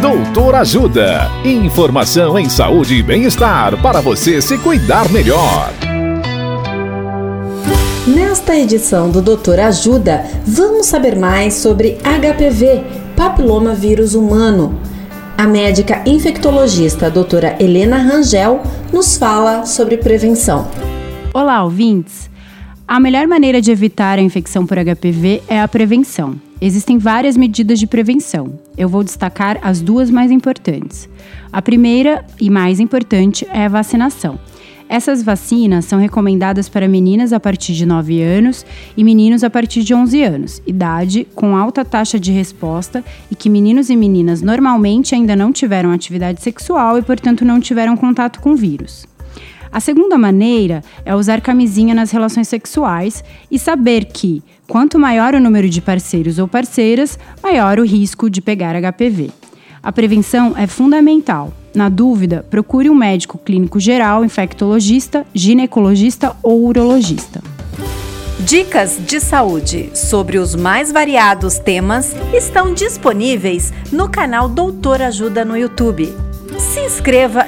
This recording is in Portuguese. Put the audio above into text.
Doutor Ajuda. Informação em saúde e bem-estar para você se cuidar melhor. Nesta edição do Doutor Ajuda, vamos saber mais sobre HPV, papiloma vírus humano. A médica infectologista doutora Helena Rangel nos fala sobre prevenção. Olá, ouvintes! A melhor maneira de evitar a infecção por HPV é a prevenção. Existem várias medidas de prevenção. Eu vou destacar as duas mais importantes. A primeira e mais importante é a vacinação. Essas vacinas são recomendadas para meninas a partir de 9 anos e meninos a partir de 11 anos, idade com alta taxa de resposta e que meninos e meninas normalmente ainda não tiveram atividade sexual e, portanto, não tiveram contato com vírus. A segunda maneira é usar camisinha nas relações sexuais e saber que, quanto maior o número de parceiros ou parceiras, maior o risco de pegar HPV. A prevenção é fundamental. Na dúvida, procure um médico clínico geral, infectologista, ginecologista ou urologista. Dicas de saúde sobre os mais variados temas estão disponíveis no canal Doutor Ajuda no YouTube. Se inscreva